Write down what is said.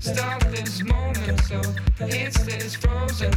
Stop this moment, so It's this frozen